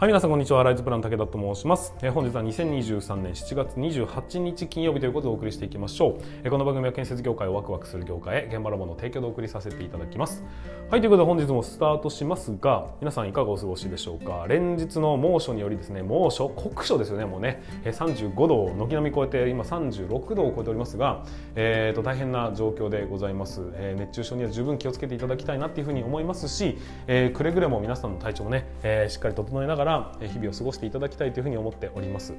はい、皆さんこんにちは。ライズプラン武田と申します。え、本日は2023年7月28日金曜日ということでお送りしていきましょう。え、この番組は建設業界をワクワクする業界へ現場ラボの提供でお送りさせていただきます。はい、ということで本日もスタートしますが、皆さんいかがお過ごしでしょうか？連日の猛暑によりですね、猛暑、酷暑ですよね、もうね、え、35度を軒並み超えて、今36度を超えておりますが、えー、と大変な状況でございます、えー。熱中症には十分気をつけていただきたいなというふうに思いますし、えー、くれぐれも皆さんの体調もね、えー、しっかり整えながらら日々を過ごしていただきたいというふうに思っております。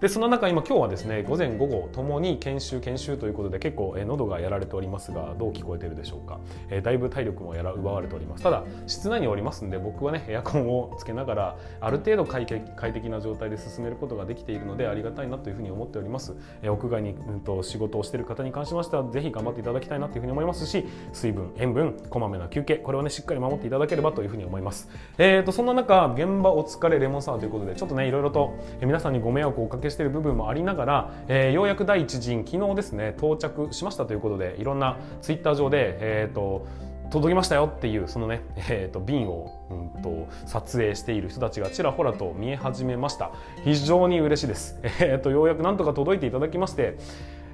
でその中今今日はですね午前午後ともに研修研修ということで結構喉がやられておりますがどう聞こえてるでしょうか、えだいぶ体力もやら奪われております。ただ室内におりますんで僕はねエアコンをつけながらある程度快適な状態で進めることができているのでありがたいなというふうに思っております、え屋外に、うんと、仕事をしている方に関しましてはぜひ頑張っていただきたいなというふうに思いますし水分塩分こまめな休憩これをねしっかり守っていただければというふうに思います。えーとそんな中現場お疲れレモンサワーということでちょっとねいろいろと皆さんにご迷惑をおかけしている部分もありながら、えー、ようやく第一陣昨日ですね到着しましたということでいろんなツイッター上でえっ、ー、と届きましたよっていうそのね、えーと、瓶を、うんと、撮影している人たちがちらほらと見え始めました。非常に嬉しいです、えーとようやくなんとか届いていただきまして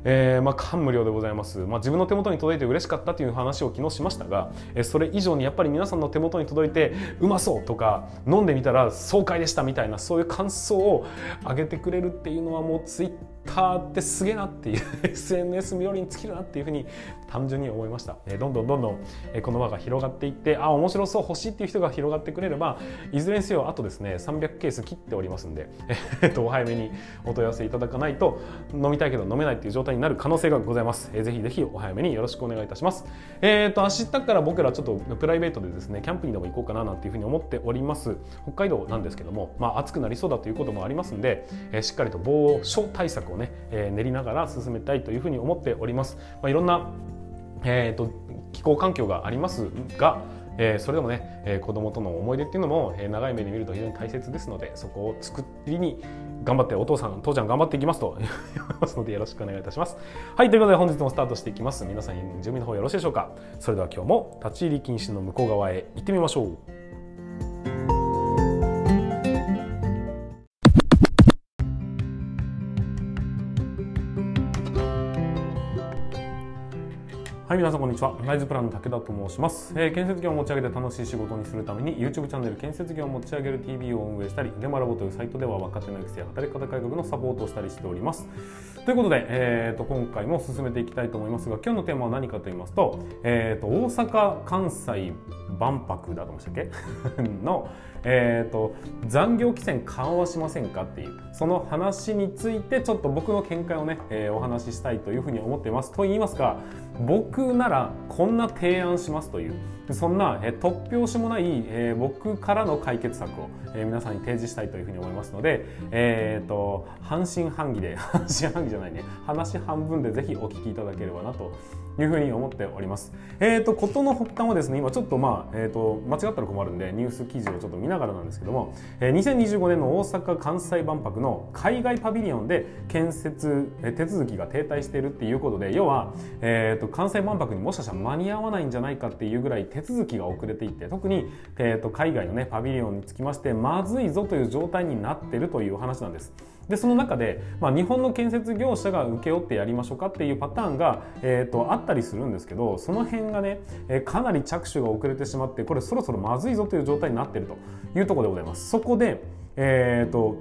えー、まあ、感無量でございます、まあ、自分の手元に届いて嬉しかったという話を昨日しましたが、えー、それ以上にやっぱり皆さんの手元に届いてうまそうとか飲んでみたら爽快でしたみたいなそういう感想を上げてくれるっていうのはもうツイッターってすげえなっていう SNS よりに尽きるなっていうふうに単純に思いました、え、どんどんどんどん、えこの輪が広がっていってあ面白そう欲しいっていう人が広がってくれればいずれにせよあとですね300ケース切っておりますんで、えー、とお早めにお問い合わせいただかないと飲みたいけど飲めないっていう状態になる可能性がございます、えー、ぜひぜひお早めによろしくお願いいたします。えっ、ー、と明日から僕らちょっとプライベートでですねキャンプにでも行こうかななんていうふうに思っております。北海道なんですけどもまあ暑くなりそうだということもありますんで、えー、しっかりと防暑対策をね、えー、練りながら進めたいというふうに思っております、まあ、いろんなえーと、気候環境がありますが、えー、それでもね、えー、子供との思い出っていうのも、えー、長い目で見ると非常に大切ですのでそこを作りに頑張ってお父さん父ちゃん頑張っていきますと思いますのでよろしくお願いいたします。はいということで本日もスタートしていきます。皆さん準備の方よろしいでしょうか？それでは今日も立ち入り禁止の向こう側へ行ってみましょう。はい、皆さんこんにちは。ライズプランの武田と申します、えー、建設業を持ち上げて楽しい仕事にするために YouTube チャンネル建設業を持ち上げる TV を運営したり、現場ラボというサイトでは若手の育成や働き方改革のサポートをしたりしております。ということで、えーと、今回も進めていきたいと思いますが、今日のテーマは何かと言いますと、えーと、大阪・関西万博だと思いましたっけ？の、えーと、残業規制緩和しませんかっていうその話についてちょっと僕の見解をね、えー、お話ししたいというふうに思っています。と言いますか僕ならこんな提案しますという。そんな、え、突拍子もない、え、僕からの解決策を、え、皆さんに提示したいというふうに思いますので、えーと、半信半疑で 半信半疑じゃないね。話半分でぜひお聞きいただければなというふうに思っております。えっ、ー、と事の発端はですね今ちょっとまあえっ、ー、と間違ったら困るんでニュース記事をちょっと見ながらなんですけども、えー、2025年の大阪・関西万博の海外パビリオンで建設、え手続きが停滞しているっていうことで要は、えーと、関西万博にもしかしたら間に合わないんじゃないかっていうぐらい手続きが遅れていって特に、えーと、海外のねパビリオンにつきましてまずいぞという状態になってるというお話なんです。でその中で、まあ、日本の建設業者が請け負ってやりましょうかっていうパターンが、えーと、あったりするんですけどその辺がね、えー、かなり着手が遅れてしまってこれそろそろまずいぞという状態になってるというところでございます。そこで、えーと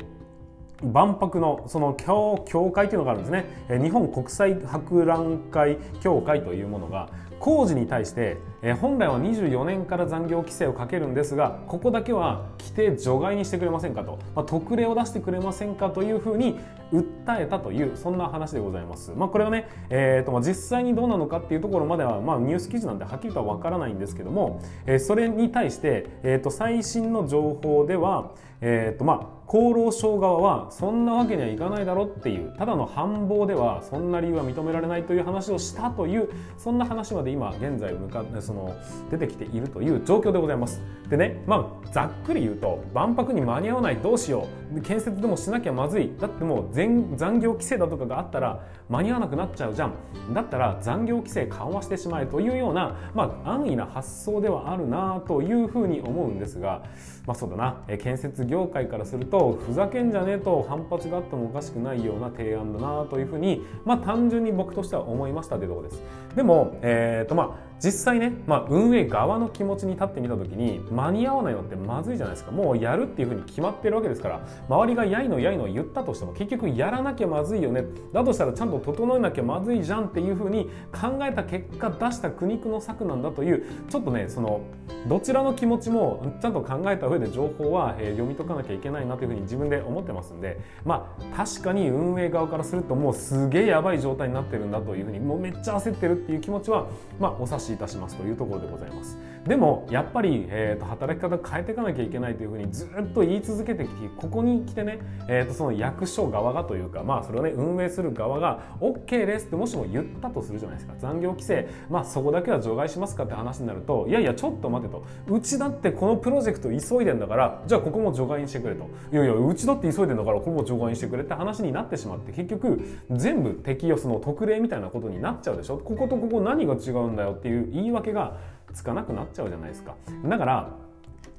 万博のその協会というのがあるんですね日本国際博覧会協会というものが工事に対して、え本来は24年から残業規制をかけるんですがここだけは規定除外にしてくれませんかと、まあ、特例を出してくれませんかというふうに訴えたというそんな話でございます。まあ、これはね、えーとまあ、実際にどうなのかっていうところまでは、まあ、ニュース記事なんてはっきりとは分からないんですけども、えー、それに対して、えー、と最新の情報では、えーとま、厚労省側はそんなわけにはいかないだろうっていうただの反暴ではそんな理由は認められないという話をしたというそんな話まで今現在向かその出てきているという状況でございます。でねまあざっくり言うと万博に間に合わないどうしよう建設でもしなきゃまずい。だってもう残業規制だとかがあったら間に合わなくなっちゃうじゃん。だったら残業規制緩和してしまえというような、まあ、安易な発想ではあるなというふうに思うんですがまあそうだな。え建設業界からするとふざけんじゃねえと反発があってもおかしくないような提案だなというふうに、まあ、単純に僕としては思いましたというところです。でも、えーとまあ、実際ね、まあ、運営側の気持ちに立ってみた時に間に合わないのってまずいじゃないですか。もうやるっていうふうに決まってるわけですから周りがやいのやいの言ったとしても結局やらなきゃまずいよね。だとしたらちゃんと整えなきゃまずいじゃんっていうふうに考えた結果出した苦肉の策なんだというちょっとねそのどちらの気持ちもちゃんと考えた上で情報は、え読み解かなきゃいけないなというふうに自分で思ってますんでまあ確かに運営側からするともうすげえやばい状態になってるんだというふうにもうめっちゃ焦ってるっていう気持ちはまあお察しいたしますというところでございます。でもやっぱり、えーと、働き方変えていかなきゃいけないというふうにずっと言い続けてきてここに来てね、えーと、その役所側がというかまあそれをね運営する側が OK ですってもしも言ったとするじゃないですか。残業規制まあそこだけは除外しますかって話になるといやいやちょっと待てと。うちだってこのプロジェクト急いでんだからじゃあここも除外にしてくれと。いやいやうちだって急いでんだからここも除外にしてくれって話になってしまって結局全部適用その特例みたいなことになっちゃうでしょ。こことここ何が違うんだよっていう言い訳がつかなくなっちゃうじゃないですか。だから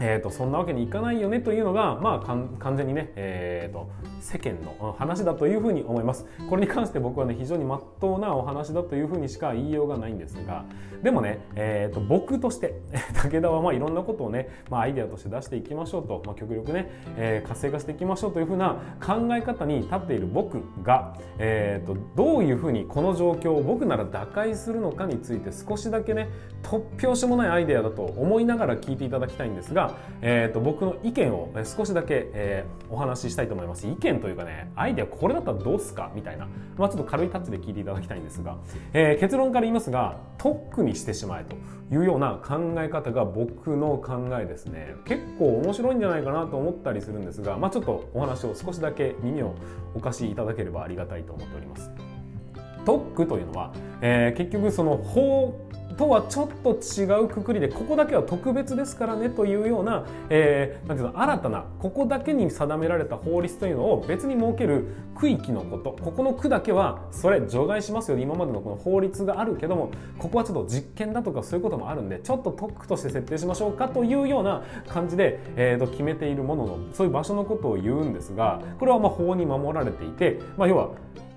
えーと、そんなわけにいかないよねというのが、まあ、完全にね、えーと、世間の話だというふうに思います。これに関して僕はね非常に真っ当なお話だというふうにしか言いようがないんですがでもね、えーと、僕として 武田はまあいろんなことをね、まあ、アイデアとして出していきましょうと、まあ、極力ね、えー、活性化していきましょうというふうな考え方に立っている僕が、えー、とどういうふうにこの状況を僕なら打開するのかについて少しだけね突拍子もないアイデアだと思いながら聞いていただきたいんですがえーと、僕の意見を少しだけ、えー、お話ししたいと思います。意見というかねアイデアこれだったらどうすか？みたいな、まあ、ちょっと軽いタッチで聞いていただきたいんですが、えー、結論から言いますが特にしてしまえというような考え方が僕の考えですね。結構面白いんじゃないかなと思ったりするんですが、まあ、ちょっとお話を少しだけ耳をお貸しいただければありがたいと思っております。特区というのは、えー、結局その法とはちょっと違うくくりでここだけは特別ですからねというような,、えー、なんていうの新たなここだけに定められた法律というのを別に設ける区域のこと。ここの区だけはそれ除外しますよ。今までのこの法律があるけどもここはちょっと実験だとかそういうこともあるんでちょっと特区として設定しましょうかというような感じで、えー、と決めているもののそういう場所のことを言うんですがこれはま法に守られていて、まあ、要は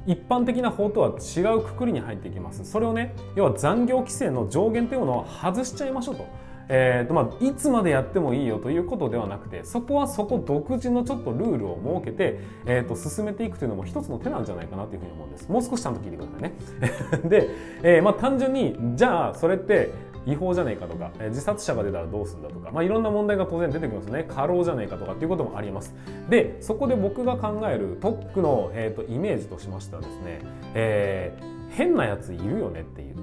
一般的な法とは違うくくりに入っていきます。それをね要は残業規制の上限というのを外しちゃいましょうと。えーとまあ、いつまでやってもいいよということではなくてそこはそこ独自のちょっとルールを設けて、えー、と進めていくというのも一つの手なんじゃないかなというふうに思うんです。もう少しちゃんと聞いてくださいね。で、えーまあ、単純にじゃあそれって違法じゃねえかとか、え自殺者が出たらどうするんだとか、まあ、いろんな問題が当然出てきますね。過労じゃねえかとかっていうこともあります。でそこで僕が考える特区の、えーと、イメージとしましてはですね、えー、変なやついるよねっていう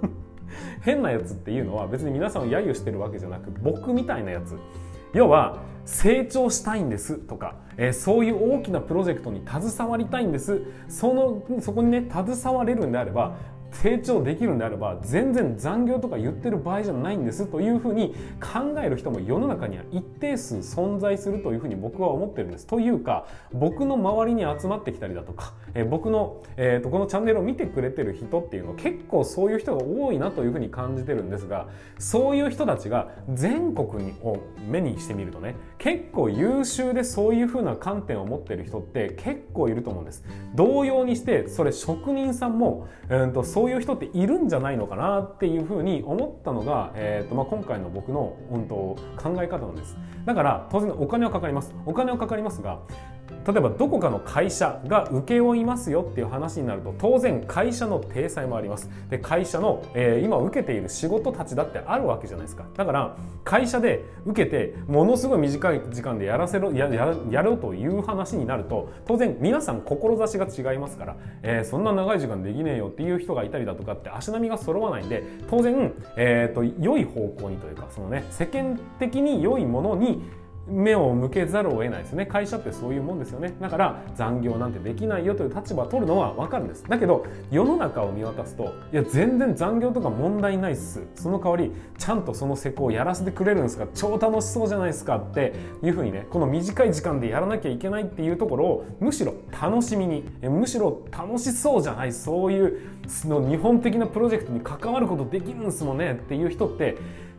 変なやつっていうのは別に皆さんを揶揄してるわけじゃなく僕みたいなやつ要は成長したいんですとか、えー、そういう大きなプロジェクトに携わりたいんです。そのそこにね携われるんであれば成長できるんであれば全然残業とか言ってる場合じゃないんですというふうに考える人も世の中には一定数存在するというふうに僕は思ってるんです。というか僕の周りに集まってきたりだとか、えー、僕の、えーと、このチャンネルを見てくれてる人っていうの結構そういう人が多いなというふうに感じてるんですがそういう人たちが全国にを目にしてみるとね結構優秀でそういうふうな観点を持ってる人って結構いると思うんです。同様にしてそれ職人さんも、えーと、とそういう人っているんじゃないのかなっていうふうに思ったのが、えーとまあ、今回の僕の、本当、考え方なんです。だから当然お金はかかります。お金はかかりますが例えばどこかの会社が請け負いますよっていう話になると当然会社の体裁もあります。で会社の、えー、今受けている仕事たちだってあるわけじゃないですか。だから会社で受けてものすごい短い時間でやらせろやややろうという話になると当然皆さん志が違いますから、えー、そんな長い時間できねえよっていう人がいたりだとかって足並みが揃わないんで当然、えーと、良い方向にというかそのね世間的に良いものに目を向けざるを得ないですね。会社ってそういうもんですよね。だから残業なんてできないよという立場を取るのは分かるんです。だけど世の中を見渡すといや全然残業とか問題ないっす。その代わりちゃんとその施工をやらせてくれるんですか？超楽しそうじゃないですかっていうふうにねこの短い時間でやらなきゃいけないっていうところをむしろ楽しみにむしろ楽しそうじゃない？そういうの日本的なプロジェクトに関わることできるんですもんねっていう人って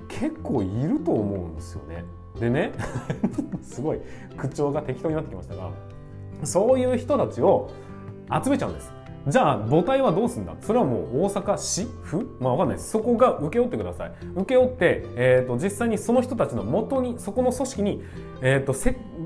結構いると思うんですよね。でね すごい口調が適当になってきましたがそういう人たちを集めちゃうんですじゃあ母体はどうすんだ？それはもう大阪市府？まあわかんないです。そこが請け負ってください。請け負って、えーと、実際にその人たちの元にそこの組織に、えーと、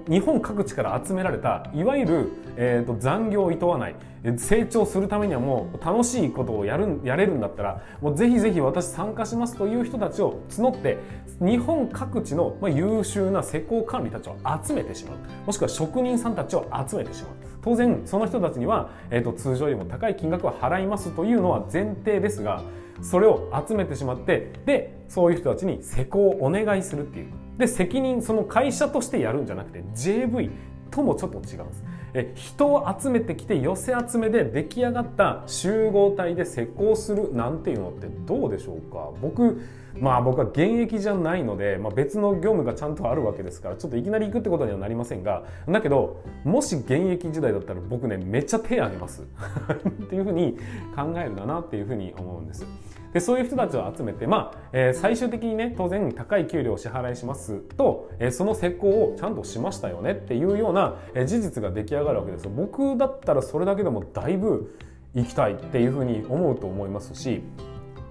日本各地から集められたいわゆる、えーと、残業をいとわない成長するためにはもう楽しいことをやるやれるんだったらもうぜひぜひ私参加しますという人たちを募って日本各地の、まあ、優秀な施工管理たちを集めてしまう。もしくは職人さんたちを集めてしまう。当然その人たちには、えーと、通常よりも高い金額は払いますというのは前提ですがそれを集めてしまってでそういう人たちに施工をお願いするっていう。で責任その会社としてやるんじゃなくて JV ともちょっと違うんです。え人を集めてきて寄せ集めで出来上がった集合体で施工するなんていうのってどうでしょうか？僕まあ僕は現役じゃないので、まあ、別の業務がちゃんとあるわけですからちょっといきなり行くってことにはなりませんがだけどもし現役時代だったら僕ねめっちゃ手挙げます。っていうふうに考えるんだなっていうふうに思うんです。でそういう人たちを集めて、まあえー、最終的にね当然高い給料を支払いしますと、えー、その施工をちゃんとしましたよねっていうような、えー、事実が出来上がるわけです僕だったらそれだけでもだいぶ行きたいっていうふうに思うと思いますし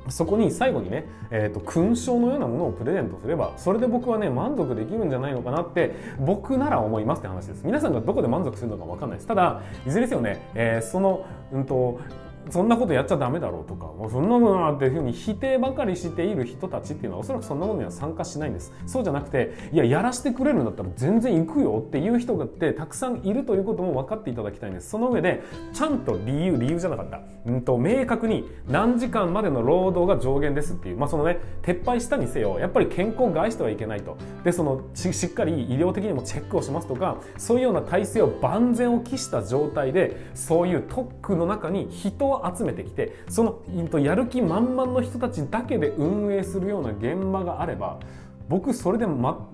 そこに最後にね、えーと、勲章のようなものをプレゼントすればそれで僕はね満足できるんじゃないのかなって僕なら思いますって話です。皆さんがどこで満足するのか分かんないです。ただいずれですよね、えー、その、うんとそんなことやっちゃダメだろうとかもうそんなものなっていうふうに否定ばかりしている人たちっていうのはおそらくそんなものには参加しないんです。そうじゃなくていややらせてくれるんだったら全然行くよっていう人がってたくさんいるということも分かっていただきたいんです。その上でちゃんと理由理由じゃなかった、うんと、明確に何時間までの労働が上限ですっていうまあそのね撤廃したにせよやっぱり健康を害してはいけないと。でそのしっかり医療的にもチェックをしますとかそういうような体制を万全を期した状態でそういう特区の中に人を集めてきてそのやる気満々の人たちだけで運営するような現場があれば僕それで、ま、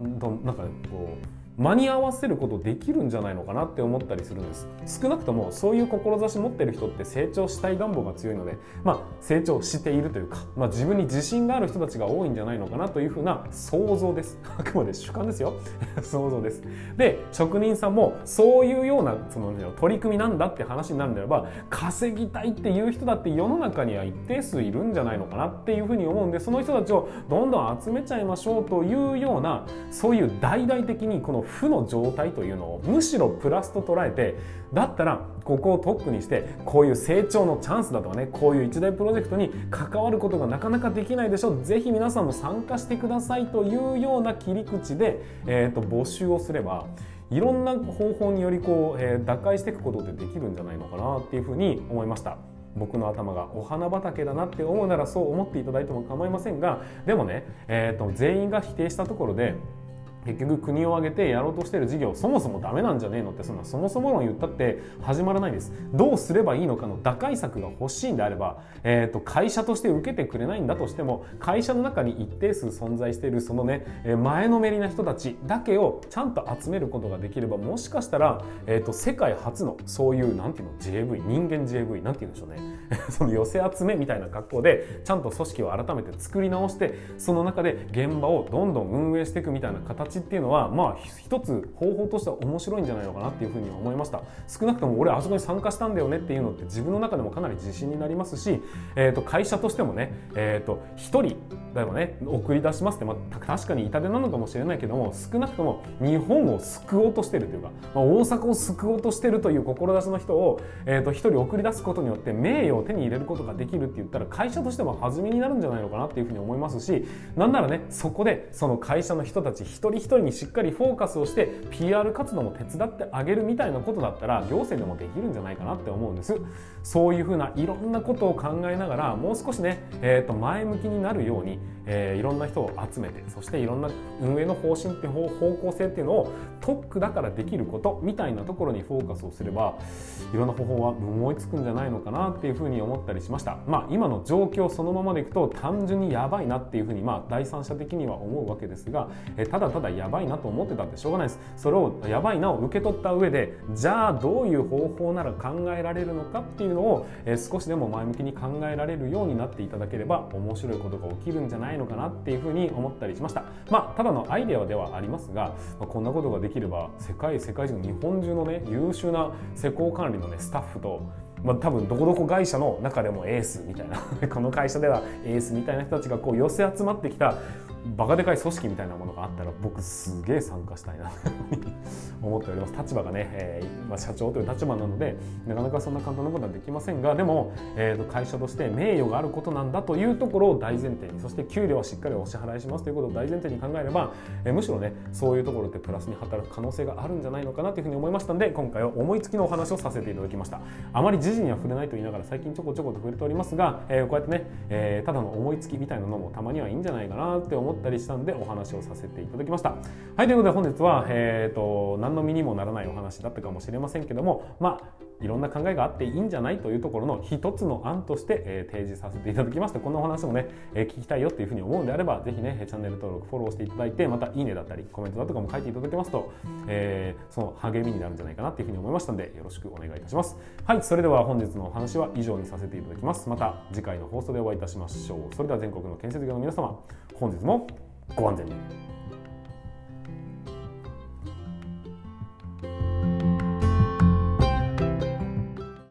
なんかこう間に合わせることできるんじゃないのかなって思ったりするんです。少なくともそういう志持ってる人って成長したい願望が強いので、まあ、成長しているというか、まあ、自分に自信がある人たちが多いんじゃないのかなというふうな想像です。あくまで主観ですよ。想像です。で職人さんもそういうようなその取り組みなんだって話になるんであれば稼ぎたいっていう人だって世の中には一定数いるんじゃないのかなっていうふうに思うんでその人たちをどんどん集めちゃいましょうというようなそういう大々的にこの負の状態というのをむしろプラスと捉えてだったらここをトップにしてこういう成長のチャンスだとかねこういう一大プロジェクトに関わることがなかなかできないでしょうぜひ皆さんも参加してくださいというような切り口で、えーと、募集をすればいろんな方法によりこう、えー、打開していくことってできるんじゃないのかなっていうふうに思いました。僕の頭がお花畑だなって思うならそう思っていただいても構いませんがでもね、えーと全員が否定したところで結局国を挙げてやろうとしてる事業そもそもダメなんじゃねえのってそんなそもそも論言ったって始まらないです。どうすればいいのかの打開策が欲しいんであれば、えーと、会社として受けてくれないんだとしても会社の中に一定数存在しているそのね前のめりな人たちだけをちゃんと集めることができればもしかしたら、えーと、世界初のそういうなんていうの JV 人間 JV なんて言うんでしょうね。その寄せ集めみたいな格好でちゃんと組織を改めて作り直してその中で現場をどんどん運営していくみたいな形っていうのはまあ一つ方法としては面白いんじゃないのかなっていうふうに思いました。少なくとも俺あそこに参加したんだよねっていうのって自分の中でもかなり自信になりますし、えー、と会社としてもね、えー、と1人だよね送り出しますって、まあ、確かに痛手なのかもしれないけども少なくとも日本を救おうとしてるというか、まあ、大阪を救おうとしてるという志の人を、えー、と1人送り出すことによって名誉を手に入れることができるって言ったら会社としても弾みになるんじゃないのかなっていうふうに思いますしなんならねそこでその会社の人たち一人一一人にしっかりフォーカスをして PR 活動も手伝ってあげるみたいなことだったら行政でもできるんじゃないかなって思うんです。そういうふうないろんなことを考えながらもう少しね、えー、と前向きになるように、えー、いろんな人を集めてそしていろんな運営の方針って方向性っていうのを特区だからできることみたいなところにフォーカスをすればいろんな方法は思いつくんじゃないのかなっていうふうに思ったりしました。まあ今の状況そのままでいくと単純にやばいなっていうふうにまあ第三者的には思うわけですが、えただただやばいなと思ってたってしょうがないです。それをやばいなを受け取った上でじゃあどういう方法なら考えられるのかっていうのを、え少しでも前向きに考えられるようになっていただければ面白いことが起きるんじゃないのかなっていうふうに思ったりしました。まあただのアイデアではありますが、まあ、こんなことができれば世界世界中日本中のね優秀な施工管理のねスタッフとまあ、多分どこどこ会社の中でもエースみたいな この会社ではエースみたいな人たちがこう寄せ集まってきたバカでかい組織みたいなものがあったら僕すげえ参加したいなと 思っております。立場がね、えー、まあ、社長という立場なのでなかなかそんな簡単なことはできませんがでも、えー、と会社として名誉があることなんだというところを大前提にそして給料はしっかりお支払いしますということを大前提に考えれば、えー、むしろねそういうところってプラスに働く可能性があるんじゃないのかなというふうに思いましたので今回は思いつきのお話をさせていただきました。あまり時事には触れないと言いながら最近ちょこちょこと触れておりますが、えー、こうやってね、えー、ただの思いつきみたいなのもたまにはいいんじゃないかなって思ったりしたんでお話をさせていただきました。はいということで本日は、えーと、何の身にもならないお話だったかもしれませんけどもまあいろんな考えがあっていいんじゃないというところの一つの案として、えー、提示させていただきました。こんなお話もね、えー、聞きたいよっていうふうに思うんであればぜひねチャンネル登録フォローしていただいてまたいいねだったりコメントだとかも書いていただけますと、えー、その励みになるんじゃないかなっていうふうに思いましたのでよろしくお願いいたします。はいそれでは本日のお話は以上にさせていただきます。また次回の放送でお会いいたしましょう。それでは全国の建設業の皆様本日もご安全に。